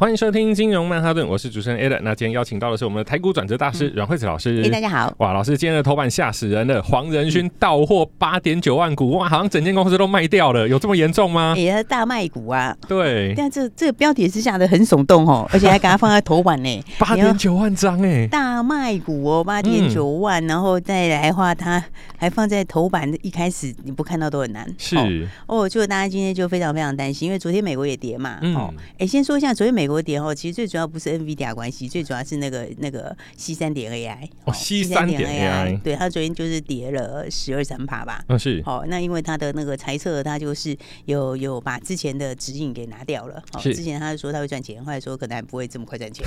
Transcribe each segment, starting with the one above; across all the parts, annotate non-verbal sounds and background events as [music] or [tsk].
欢迎收听金融曼哈顿，我是主持人 Ed。那今天邀请到的是我们的台股转折大师阮惠子老师。哎，大家好！哇，老师今天的头版吓死人了，黄仁勋到货八点九万股，哇，好像整间公司都卖掉了，有这么严重吗？也是大卖股啊。对。但这这个标题是下的很耸动哦，[laughs] 而且还给它放在头版呢。八点九万张哎，大卖股哦，八点九万，然后再来的话，它还放在头版一开始，你不看到都很难。是。哦，就大家今天就非常非常担心，因为昨天美国也跌嘛。哦。哎，先说一下昨天美国跌哦，其实最主要不是 NVIDIA 关系，最主要是那个那个 C 三点 AI 哦，C 三点 AI，对，它昨天就是跌了十二三趴吧。嗯，是。好，那因为它的那个猜测，它就是有有把之前的指引给拿掉了。好，之前他就说他会赚钱，后来说可能还不会这么快赚钱。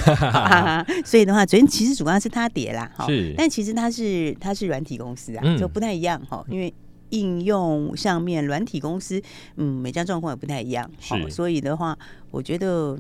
[laughs] 所以的话，昨天其实主要是它跌啦。是。但其实它是它是软体公司啊，就不太一样哈。因为应用上面软体公司，嗯，每家状况也不太一样。好，所以的话，我觉得。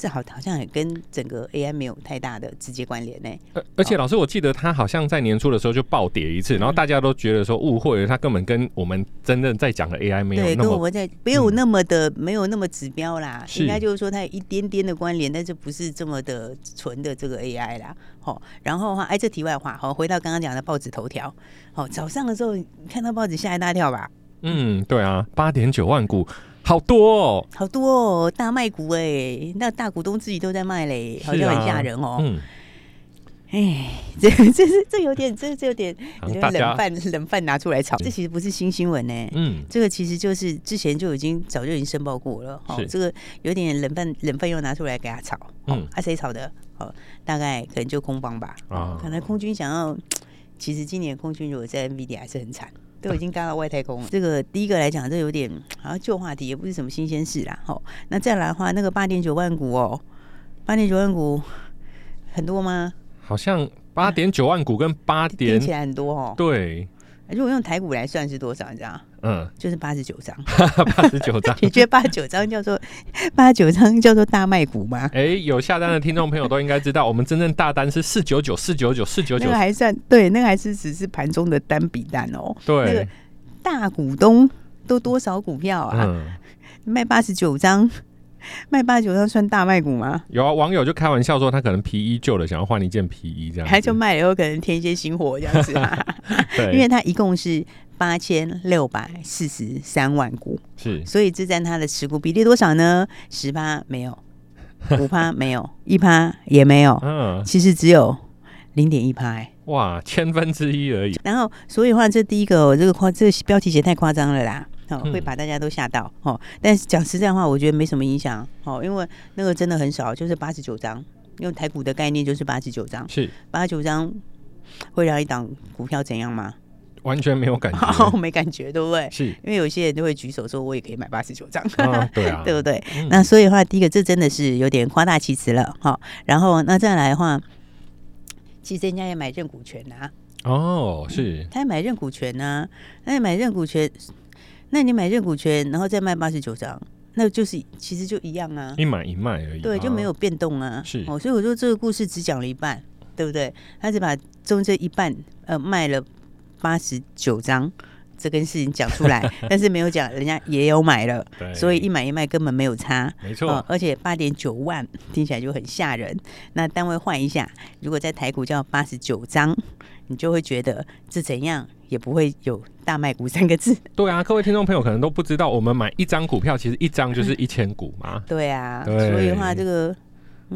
这好好像也跟整个 AI 没有太大的直接关联呢。而而且老师，我记得他好像在年初的时候就暴跌一次，然后大家都觉得说误会了，他根本跟我们真正在讲的 AI 没有对，跟我们在没有那么的没有那么指标啦。应该就是说它有一点点的关联，但是不是这么的纯的这个 AI 啦。好，然后哈，哎，这题外话，好，回到刚刚讲的报纸头条。好，早上的时候看到报纸吓一大跳吧？嗯，对啊，八点九万股。好多哦，好多哦，大卖股哎，那大股东自己都在卖嘞，好像很吓人哦。嗯，哎，[laughs] 这这是这有点，这这有点冷饭冷饭拿出来炒，这其实不是新新闻呢。嗯，这个其实就是之前就已经早就已经申报过了。哦，这个有点冷饭冷饭又拿出来给他炒。嗯，啊谁炒的？哦，大概可能就空方吧。啊，可能空军想要，其实今年空军如果在 NVIDIA 还是很惨。[laughs] 都已经干到外太空了。这个第一个来讲，这有点 [tsk] 好像旧话题，也不是什么新鲜事啦。好，那再来的话，那个八点九万股哦，八点九万股很多吗？好像八点九万股跟八点听起来很多哦。对。如果用台股来算是多少？你知道？嗯，就是八十九张。八十九张，[laughs] 你觉得八十九张叫做八十九张叫做大卖股吗？哎、欸，有下单的听众朋友都应该知道，我们真正大单是四九九四九九四九九，那个还算对，那个还是只是盘中的单笔单哦。对，那个大股东都多少股票啊？嗯、卖八十九张。卖八九张算大卖股吗？有啊，网友就开玩笑说他可能皮衣旧了，想要换一件皮衣这样，他就卖了以后可能添一些新货这样子啊。[laughs] 对，因为他一共是八千六百四十三万股，是，所以这占他的持股比例多少呢？十趴没有，[laughs] 五趴没有，一趴也没有，嗯，其实只有零点一趴，哇，千分之一而已。然后，所以话这第一个、哦、这个夸这个标题写太夸张了啦。哦，会把大家都吓到哦。但是讲实在话，我觉得没什么影响哦，因为那个真的很少，就是八十九张。用台股的概念就是八十九张，是八十九张会让一档股票怎样吗？完全没有感觉，[laughs] 哦、没感觉，对不对？是因为有些人都会举手说，我也可以买八十九张，[laughs] 对啊，[laughs] 对不对？嗯、那所以的话，第一个这真的是有点夸大其词了哈。然后那再来的话，其实人家也买认股权啊。哦，是，他也买认股权啊，他也买认股权。那你买认股权，然后再卖八十九张，那就是其实就一样啊，一买一卖而已，对，就没有变动啊。是哦，所以我说这个故事只讲了一半，对不对？他只把中间一半呃卖了八十九张这根事情讲出来，[laughs] 但是没有讲人家也有买了，对，所以一买一卖根本没有差，没错、哦。而且八点九万听起来就很吓人，那单位换一下，如果在台股叫八十九张，你就会觉得这怎样？也不会有大卖股三个字。对啊，各位听众朋友可能都不知道，我们买一张股票，其实一张就是 [laughs] 一千股嘛。对啊，对所以的话，这个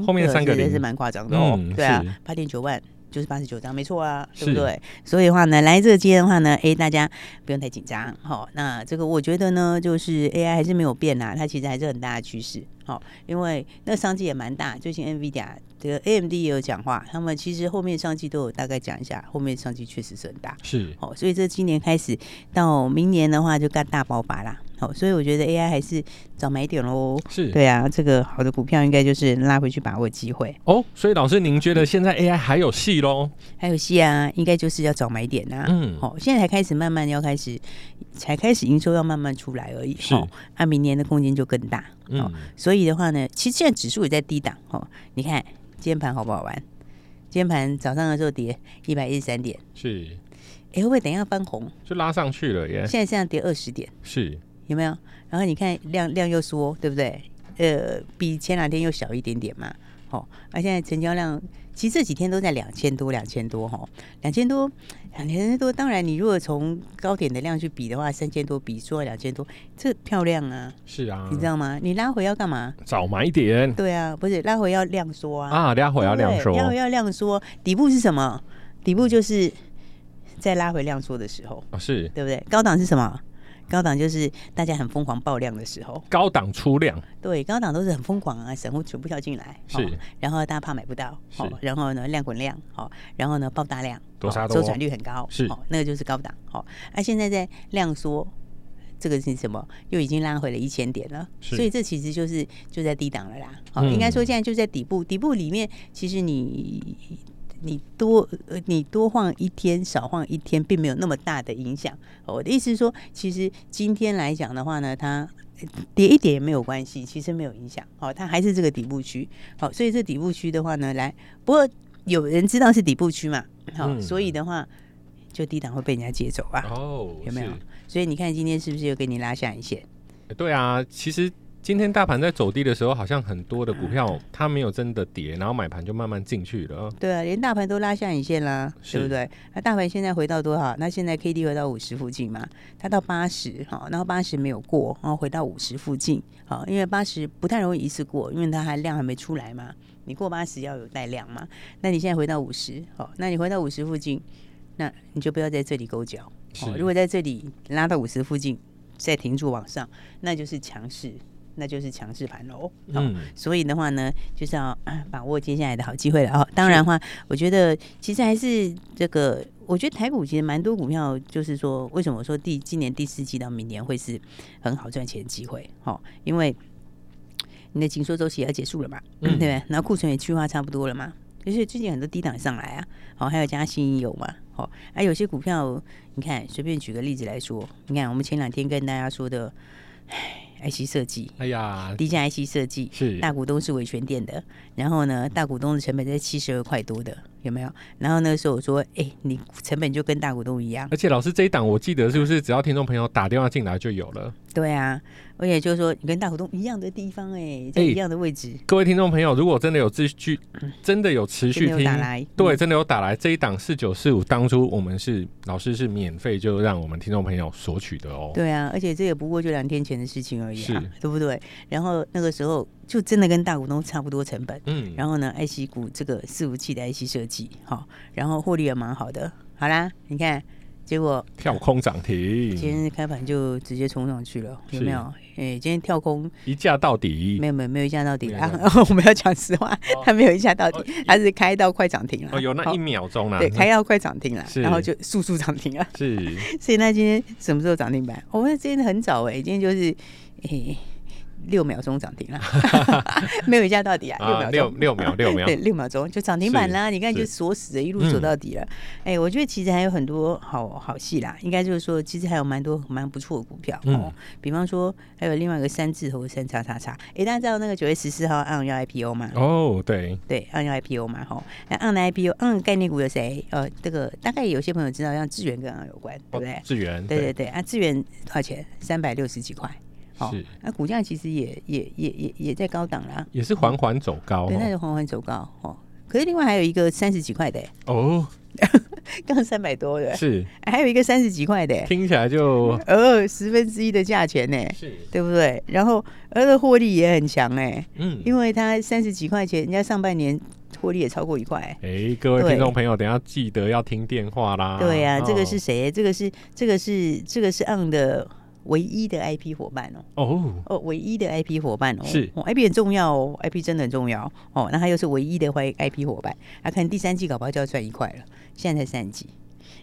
后面三个零是蛮夸张的哦。对啊，八点九万就是八十九张，没错啊，对不对？所以的话呢，来这个阶的话呢，哎，大家不用太紧张。好，那这个我觉得呢，就是 AI 还是没有变啊，它其实还是很大的趋势。好，因为那商机也蛮大，最近 NVIDIA 这个 AMD 也有讲话，他们其实后面商机都有大概讲一下，后面商机确实是很大。是，好，所以这今年开始到明年的话，就干大爆发啦。好，所以我觉得 AI 还是早买点喽。是对啊，这个好的股票应该就是拉回去把握机会。哦，所以老师您觉得现在 AI 还有戏喽？还有戏啊，应该就是要早买点呐、啊。嗯，好，现在才开始慢慢要开始，才开始营收要慢慢出来而已。是，那、啊、明年的空间就更大。嗯，所以的话呢，其实现在指数也在低档。哦，你看今天盘好不好玩？今天盘早上的时候跌一百一十三点。是，哎，会不会等一下翻红？就拉上去了耶。现在这样跌二十点。是。有没有？然后你看量量又缩，对不对？呃，比前两天又小一点点嘛。好，那现在成交量其实这几天都在两千多，两千多哈，两千多，两千多。当然，你如果从高点的量去比的话，三千多比缩了两千多，这漂亮啊。是啊，你知道吗？你拉回要干嘛？早买点。对啊，不是拉回要量缩啊。啊，拉回要量缩。要要量缩，底部是什么？底部就是在拉回量缩的时候。啊，是对不对？高档是什么？高档就是大家很疯狂爆量的时候，高档出量，对，高档都是很疯狂啊，散户全部跳进来，是、哦，然后大家怕买不到，是，然后呢量滚量，好、哦，然后呢爆大量，多杀多，周转率很高，是、哦，那个就是高档，好、哦，那、啊、现在在量缩，这个是什么？又已经拉回了一千点了，所以这其实就是就在低档了啦，好、应该说现在就在底部，底部里面其实你。你多呃，你多晃一天，少晃一天，并没有那么大的影响。我的意思是说，其实今天来讲的话呢，它跌一点也没有关系，其实没有影响。好，它还是这个底部区。好，所以这底部区的话呢，来，不过有人知道是底部区嘛？好，嗯、所以的话，就低档会被人家接走啊。哦，有没有？所以你看今天是不是又给你拉下一线？对啊，其实。今天大盘在走低的时候，好像很多的股票它没有真的跌，然后买盘就慢慢进去了。对啊，连大盘都拉下影线啦，是对不对？那大盘现在回到多少？那现在 K D 回到五十附近嘛，它到八十哈，然后八十没有过，然后回到五十附近。好，因为八十不太容易一次过，因为它还量还没出来嘛。你过八十要有带量嘛。那你现在回到五十，好，那你回到五十附近，那你就不要在这里勾脚。如果在这里拉到五十附近再停住往上，那就是强势。那就是强势盘喽，嗯，所以的话呢，就是要把握接下来的好机会了哦。当然的话，我觉得其实还是这个，我觉得台股其实蛮多股票，就是说，为什么我说第今年第四季到明年会是很好赚钱的机会？哦，因为你的紧缩周期也要结束了嘛，对不对？然后库存也去化差不多了嘛，就是最近很多低档上来啊，好，还有加新有嘛，好，还有些股票，你看随便举个例子来说，你看我们前两天跟大家说的，唉。IC 设计，哎呀，低价 IC 设计是大股东是维权店的，然后呢，大股东的成本在七十二块多的。有没有？然后那个时候我说，哎，你成本就跟大股东一样。而且老师这一档，我记得是不是只要听众朋友打电话进来就有了？对啊，而且就是说你跟大股东一样的地方，哎，在一样的位置。各位听众朋友，如果真的有持续，真的有持续听，打来，对，真的有打来这一档四九四五，当初我们是老师是免费就让我们听众朋友索取的哦。对啊，而且这也不过就两天前的事情而已啊，是。对不对？然后那个时候。就真的跟大股东差不多成本，嗯，然后呢，IC 股这个伺服器的 IC 设计，好，然后获利也蛮好的，好啦，你看，结果跳空涨停，今天开盘就直接冲上去了，有没有？哎，今天跳空。一价到底，没有没有没有一价到底啊！[laughs] 我们要讲实话，它没有一价到底，它是开到快涨停了，哦，有那一秒钟啦，对，开到快涨停了，然后就速速涨停了，是，[laughs] 所以那今天什么时候涨停板？我们今天很早哎，今天就是，哎。[laughs] 六秒钟涨停了，[laughs] 没有一价到底啊！六秒钟，六六秒六秒，对，六秒钟就涨停板啦！你看就锁死了，一路锁到底了。哎，我觉得其实还有很多好好戏啦，应该就是说，其实还有蛮多蛮不错的股票哦。比方说，还有另外一个三字头三叉叉叉。哎，大家知道那个九月十四号 ARM 要 IPO 嘛？哦，对对，ARM 要 IPO 嘛，吼。那 ARM 的 IPO，ARM 概念股有谁？呃，这个大概有些朋友知道，像智源跟 ARM 有关，对不对？智源，对对对啊，智源多少钱？三百六十几块。好，那股价其实也也也也也在高档啦，也是缓缓走高，对，那是缓缓走高哦。可是另外还有一个三十几块的。哦，[laughs] 刚三百多的，是，还有一个三十几块的，听起来就呃十分之一的价钱呢，是，对不对？然后它的获利也很强哎，嗯，因为它三十几块钱，人家上半年获利也超过一块。哎，各位听众朋友，等下记得要听电话啦。对呀，这个是谁？这个是这个是这个是 On 的唯一的 IP 伙伴哦。哦哦，唯一的 IP 伙伴哦。是，IP 很重要哦，IP 真的很重要哦。那他又是唯一的 IP 伙伴，他可能第三季搞不好就要赚一块了，现在才三季。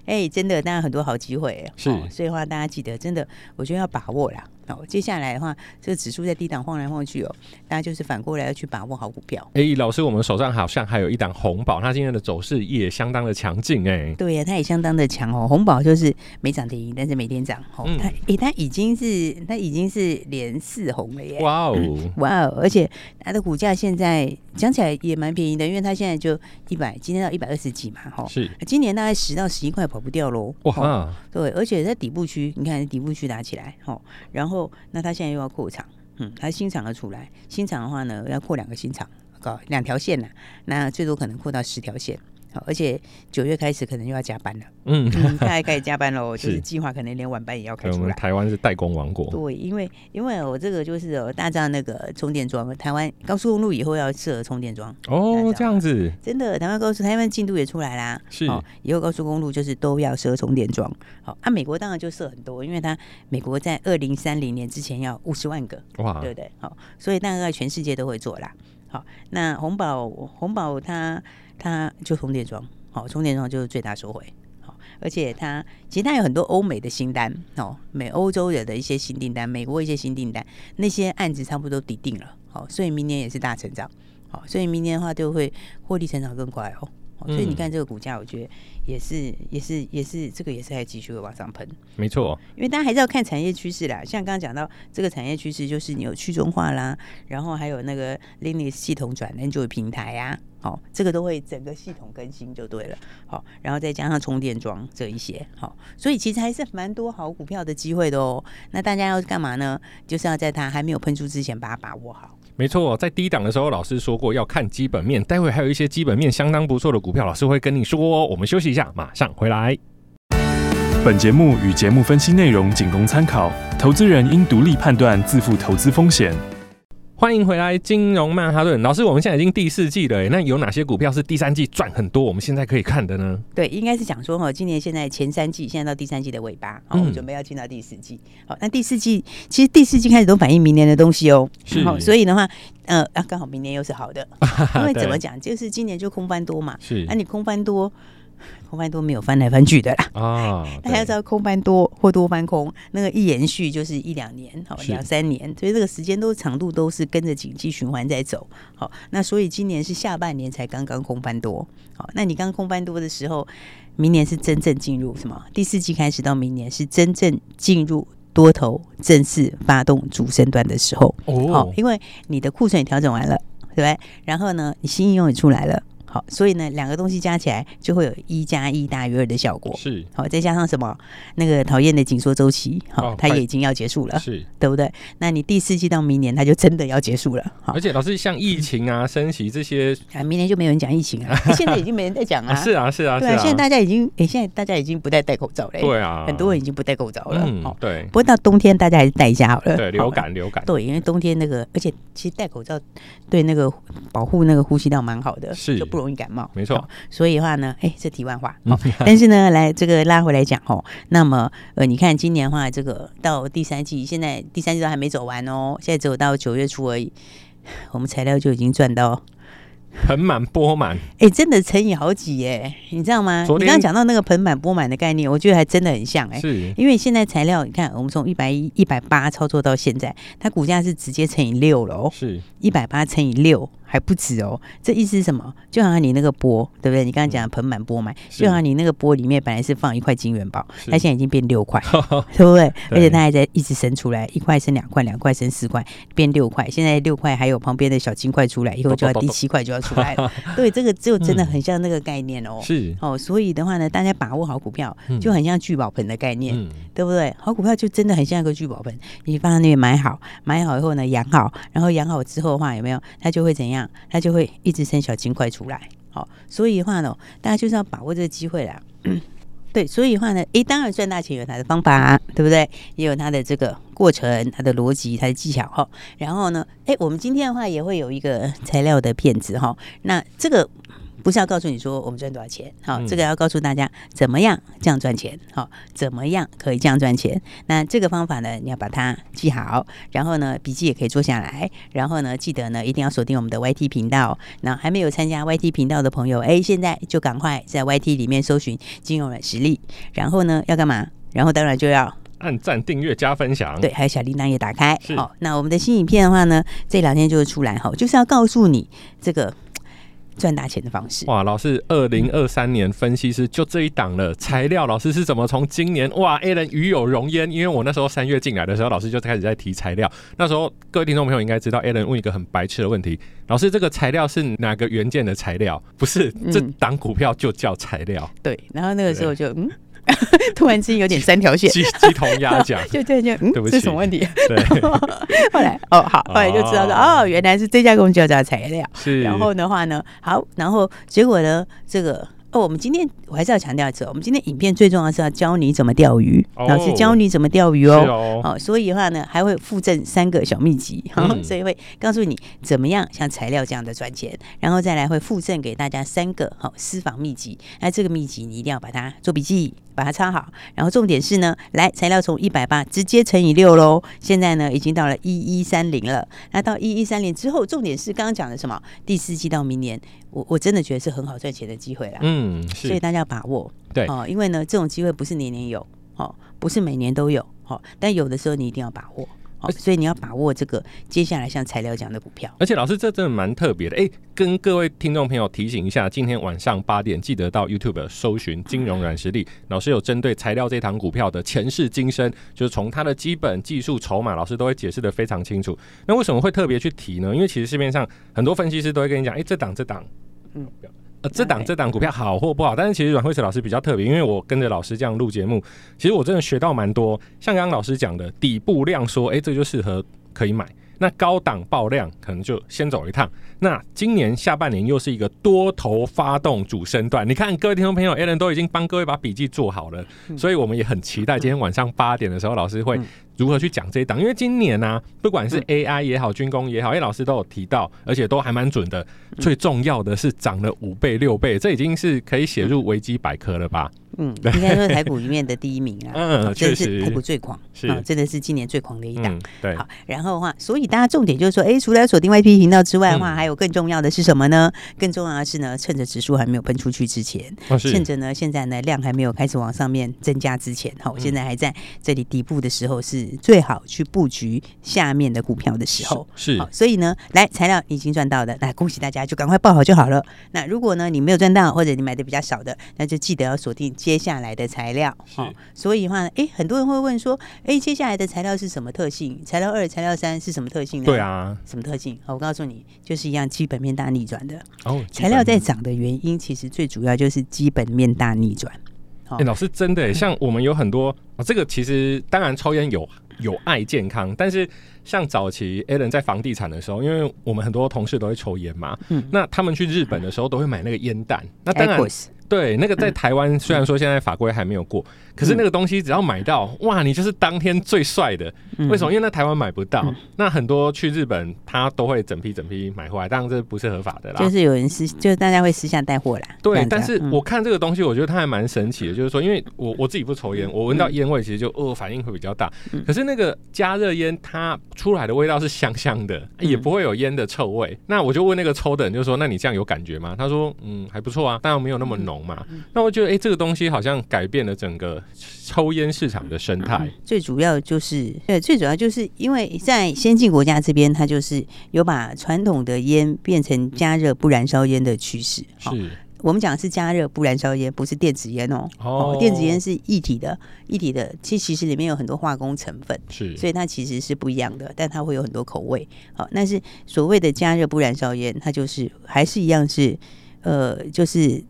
哎，真的，当然很多好机会，是，所以的话大家记得，真的，我觉得要把握啦。哦，接下来的话，这个指数在低档晃来晃去哦，大家就是反过来要去把握好股票。哎，老师，我们手上好像还有一档红宝，它今天的走势也相当的强劲哎。对呀，它也相当的强哦。红宝就是没涨停，但是每天涨哦。它哎，它已经是它已经是连四红了耶。哇哦，[coughs] 哇哦，而且它的股价现在讲起来也蛮便宜的，因为它现在就一百，今天到一百二十几嘛，哈。是。今年大概十到十一块跑不掉喽。哇。对，而且在底部区，你看底部区打起来，哦，然后那他现在又要扩厂，嗯，他新厂要出来，新厂的话呢，要扩两个新厂，搞两条线呢，那最多可能扩到十条线。而且九月开始可能又要加班了，嗯，[laughs] 大概开始加班喽，就是计划可能连晚班也要开出来。我们台湾是代工王国，对，因为因为我这个就是哦，大家那个充电桩，台湾高速公路以后要设充电桩哦，这样子，真的，台湾高速台湾进度也出来啦，是，以后高速公路就是都要设充电桩。好，啊，美国当然就设很多，因为它美国在二零三零年之前要五十万个，哇，对不对？好，所以大概全世界都会做啦。好，那红宝红宝它它就充电桩。好，充电桩就是最大收回。好，而且它其实它有很多欧美的新单哦，美欧洲人的一些新订单，美国一些新订单，那些案子差不多都底定了。好，所以明年也是大成长。好，所以明年的话就会获利成长更快哦。所以你看这个股价，我觉得也是也是也是这个也是还继续会往上喷。没错，因为大家还是要看产业趋势啦。像刚刚讲到这个产业趋势，就是你有去中化啦，然后还有那个 Linux 系统转 Android 平台呀、啊。好，这个都会整个系统更新就对了。好，然后再加上充电桩这一些，好，所以其实还是蛮多好股票的机会的哦。那大家要干嘛呢？就是要在它还没有喷出之前把它把握好。没错，在低档的时候，老师说过要看基本面。待会还有一些基本面相当不错的股票，老师会跟你说哦。我们休息一下，马上回来。本节目与节目分析内容仅供参考，投资人应独立判断，自负投资风险。欢迎回来，金融曼哈顿老师。我们现在已经第四季了，那有哪些股票是第三季赚很多？我们现在可以看的呢？对，应该是讲说哈，今年现在前三季，现在到第三季的尾巴，好，我们准备要进到第四季。好，那第四季其实第四季开始都反映明年的东西哦。是，所以的话，呃，啊，刚好明年又是好的，[laughs] 因为怎么讲，就是今年就空翻多嘛。是，那你空翻多。空翻多没有翻来翻去的啦啊！[laughs] 大家知道空翻多或多翻空，那个一延续就是一两年，好两三年，所以这个时间都长度都是跟着景气循环在走。好，那所以今年是下半年才刚刚空翻多。好，那你刚空翻多的时候，明年是真正进入什么？第四季开始到明年是真正进入多头正式发动主升段的时候。哦，因为你的库存也调整完了，对不对？然后呢，你新应用也出来了。好，所以呢，两个东西加起来就会有一加一大于二的效果。是，好，再加上什么？那个讨厌的紧缩周期，好，它也已经要结束了，是，对不对？那你第四季到明年，它就真的要结束了。好，而且老师像疫情啊、[laughs] 升息这些，啊，明年就没有人讲疫情啊，[laughs] 现在已经没人在讲了。是啊，是啊，对啊，现在大家已经，哎，现在大家已经不再戴口罩了。对啊，很多人已经不戴口罩了。嗯，对。不过到冬天，大家还是戴一下好了。对，流感，流感。对，因为冬天那个，而且其实戴口罩对那个保护那个呼吸道蛮好的，是，就不容易感冒。没错。所以的话呢，哎，这题外话哦。[laughs] 但是呢，来这个拉回来讲哦，那么呃，你看今年的话，这个到第三季，现在第三季都还没走完哦，现在只有到九月初而已，[sighs] 我们材料就已经赚到盆满钵满。哎，真的乘以好几耶，你知道吗？你刚刚讲到那个盆满钵满的概念，我觉得还真的很像哎，是，因为现在材料，你看我们从一百一、一百八操作到现在，它股价是直接乘以六了哦，是一百八乘以六。还不止哦，这意思是什么？就好像你那个钵，对不对？你刚刚讲的盆满钵满，就好像你那个钵里面本来是放一块金元宝，它现在已经变六块，[laughs] 对不对？而且它还在一直生出来，一块生两块，两块生四块，变六块。现在六块还有旁边的小金块出来，以后就要第七块就要出来了。[laughs] 对，这个就真的很像那个概念哦。是哦，所以的话呢，大家把握好股票，就很像聚宝盆的概念，对不对？好股票就真的很像一个聚宝盆，你放在那边买好，买好以后呢，养好，然后养好之后的话，有没有？它就会怎样？他就会。一直生小金块出来，好，所以的话呢，大家就是要把握这个机会啦。[clears throat] 对，所以的话呢，诶，当然赚大钱有它的方法，对不对？也有它的这个过程、它的逻辑、它的技巧哈。然后呢，诶，我们今天的话也会有一个材料的片子哈。那这个不是要告诉你说我们赚多少钱，好，这个要告诉大家怎么样这样赚钱，好，怎么样可以这样赚钱。那这个方法呢，你要把它记好，然后呢，笔记也可以做下来，然后呢，记得呢一定要锁定我们的 YT 频道。那还没有参加 YT 频道的朋友，哎，现在就赶快在 YT 里面搜寻金融软实力，然后呢要干嘛？然后当然就要按赞、订阅、加分享，对，还有小铃铛也打开。好，那我们的新影片的话呢，这两天就会出来哈，就是要告诉你这个。赚大钱的方式哇！老师，二零二三年分析师就这一档了。材料老师是怎么从今年哇，Alan 与有荣焉？因为我那时候三月进来的时候，老师就开始在提材料。那时候各位听众朋友应该知道，Alan 问一个很白痴的问题：老师，这个材料是哪个元件的材料？不是，这档股票就叫材料。嗯、对，然后那个时候就嗯。[laughs] 突然之间有点三条线，鸡鸡同鸭讲，就 [laughs] 对就嗯，是什么问题？对，[laughs] 后来哦好，后来就知道说哦，原来是这家公司叫叫材料，是，然后的话呢，好，然后结果呢，这个。哦，我们今天我还是要强调一次，我们今天影片最重要是要教你怎么钓鱼，老师教你怎么钓鱼哦。好，所以的话呢，还会附赠三个小秘籍，所以会告诉你怎么样像材料这样的赚钱，然后再来会附赠给大家三个好私房秘籍。那这个秘籍你一定要把它做笔记，把它插好。然后重点是呢，来材料从一百八直接乘以六喽，现在呢已经到了一一三零了。那到一一三零之后，重点是刚刚讲的什么？第四季到明年。我我真的觉得是很好赚钱的机会啦，嗯，所以大家要把握，对哦，因为呢，这种机会不是年年有，哦，不是每年都有，哦，但有的时候你一定要把握。所以你要把握这个接下来像材料讲的股票，而且老师这真的蛮特别的，哎，跟各位听众朋友提醒一下，今天晚上八点记得到 YouTube 搜寻金融软实力，老师有针对材料这堂股票的前世今生，就是从它的基本技术筹码，老师都会解释的非常清楚。那为什么会特别去提呢？因为其实市面上很多分析师都会跟你讲，哎，这档这档，嗯。呃，这档这档股票好或不好，但是其实阮慧慈老师比较特别，因为我跟着老师这样录节目，其实我真的学到蛮多。像刚刚老师讲的，底部量说，哎，这就适合可以买。那高档爆量可能就先走一趟。那今年下半年又是一个多头发动主升段，你看各位听众朋友，Alan 都已经帮各位把笔记做好了，所以我们也很期待今天晚上八点的时候，老师会如何去讲这一档。因为今年呢、啊，不管是 AI 也好，军工也好，哎，老师都有提到，而且都还蛮准的。最重要的是涨了五倍六倍，这已经是可以写入维基百科了吧？嗯，[laughs] 应该说台股里面的第一名啊，嗯，确实，台股最狂，是，真的是今年最狂的一档。对，好，然后的话，所以大家重点就是说，哎，除了锁定 YP 频道之外的话，还有更重要的是什么呢？更重要的是呢，趁着指数还没有喷出去之前，趁着呢现在呢量还没有开始往上面增加之前，好，我现在还在这里底部的时候，是最好去布局下面的股票的时候。是，所以呢，来材料已经赚到的，那恭喜大家，就赶快报好就好了。那如果呢你没有赚到，或者你买的比较少的，那就记得要锁定接下来的材。料，好，所以的话，哎，很多人会问说，哎，接下来的材料是什么特性？材料二、材料三是什么特性呢？对啊，什么特性？好，我告诉你，就是一样基本面大逆转的。哦，材料在涨的原因，其实最主要就是基本面大逆转。哎，老师真的，像我们有很多，哦，这个其实当然抽烟有有碍健康，但是像早期 Alan 在房地产的时候，因为我们很多同事都会抽烟嘛，嗯，那他们去日本的时候都会买那个烟弹，那当然。对，那个在台湾虽然说现在法规还没有过，可是那个东西只要买到，哇，你就是当天最帅的。为什么？因为在台湾买不到。那很多去日本，他都会整批整批买回来，当然这不是合法的啦。就是有人私，就是大家会私下带货啦。对，但是我看这个东西，我觉得它还蛮神奇的。就是说，因为我我自己不抽烟，我闻到烟味其实就呃反应会比较大。可是那个加热烟，它出来的味道是香香的，也不会有烟的臭味。那我就问那个抽的人，就说：“那你这样有感觉吗？”他说：“嗯，还不错啊，当然没有那么浓。”嘛，那我觉得，哎、欸，这个东西好像改变了整个抽烟市场的生态。最主要就是，对，最主要就是因为在先进国家这边，它就是有把传统的烟变成加热不燃烧烟的趋势。是，我们讲的是加热不燃烧烟，不是电子烟哦。哦，电子烟是一体的，一体的，其实其实里面有很多化工成分，是，所以它其实是不一样的，但它会有很多口味。好，但是所谓的加热不燃烧烟，它就是还是一样是，呃，就是。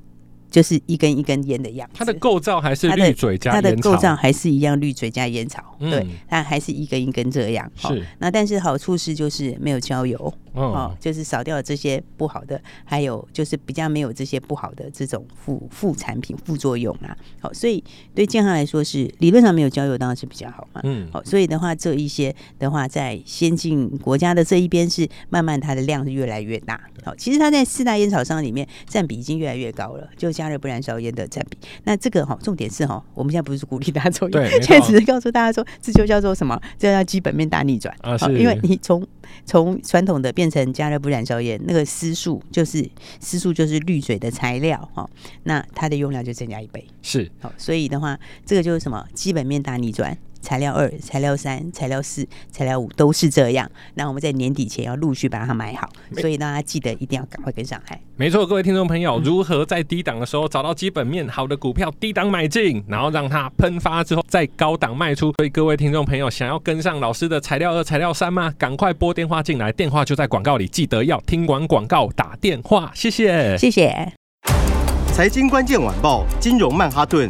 就是一根一根烟的样子，它的构造还是绿嘴加烟草，它的构造还是一样滤嘴加烟草，对，它还是一根一根这样。是，那但是好处是就是没有焦油，哦，哦，就是少掉了这些不好的，还有就是比较没有这些不好的这种副副产品、副作用啊。好、哦，所以对健康来说是理论上没有焦油当然是比较好嘛。嗯，好、哦，所以的话这一些的话，在先进国家的这一边是慢慢它的量是越来越大。好、哦，其实它在四大烟草商里面占比已经越来越高了，就加热不燃烧烟的占比。那这个哈、哦，重点是哈、哦，我们现在不是鼓励大家抽烟，[laughs] 现在只是告诉大家说，这就叫做什么？这叫基本面大逆转啊！是，因为你从从传统的变成加热不燃烧烟，那个丝数就是丝数就是滤水的材料哈，那它的用量就增加一倍。是，好，所以的话，这个就是什么？基本面大逆转。材料二、材料三、材料四、材料五都是这样。那我们在年底前要陆续把它买好，所以大家记得一定要赶快跟上来。没错，各位听众朋友，如何在低档的时候找到基本面好的股票，低档买进，然后让它喷发之后再高档卖出？所以各位听众朋友，想要跟上老师的材料二、材料三吗？赶快拨电话进来，电话就在广告里，记得要听完广告打电话。谢谢，谢谢。财经关键晚报，金融曼哈顿。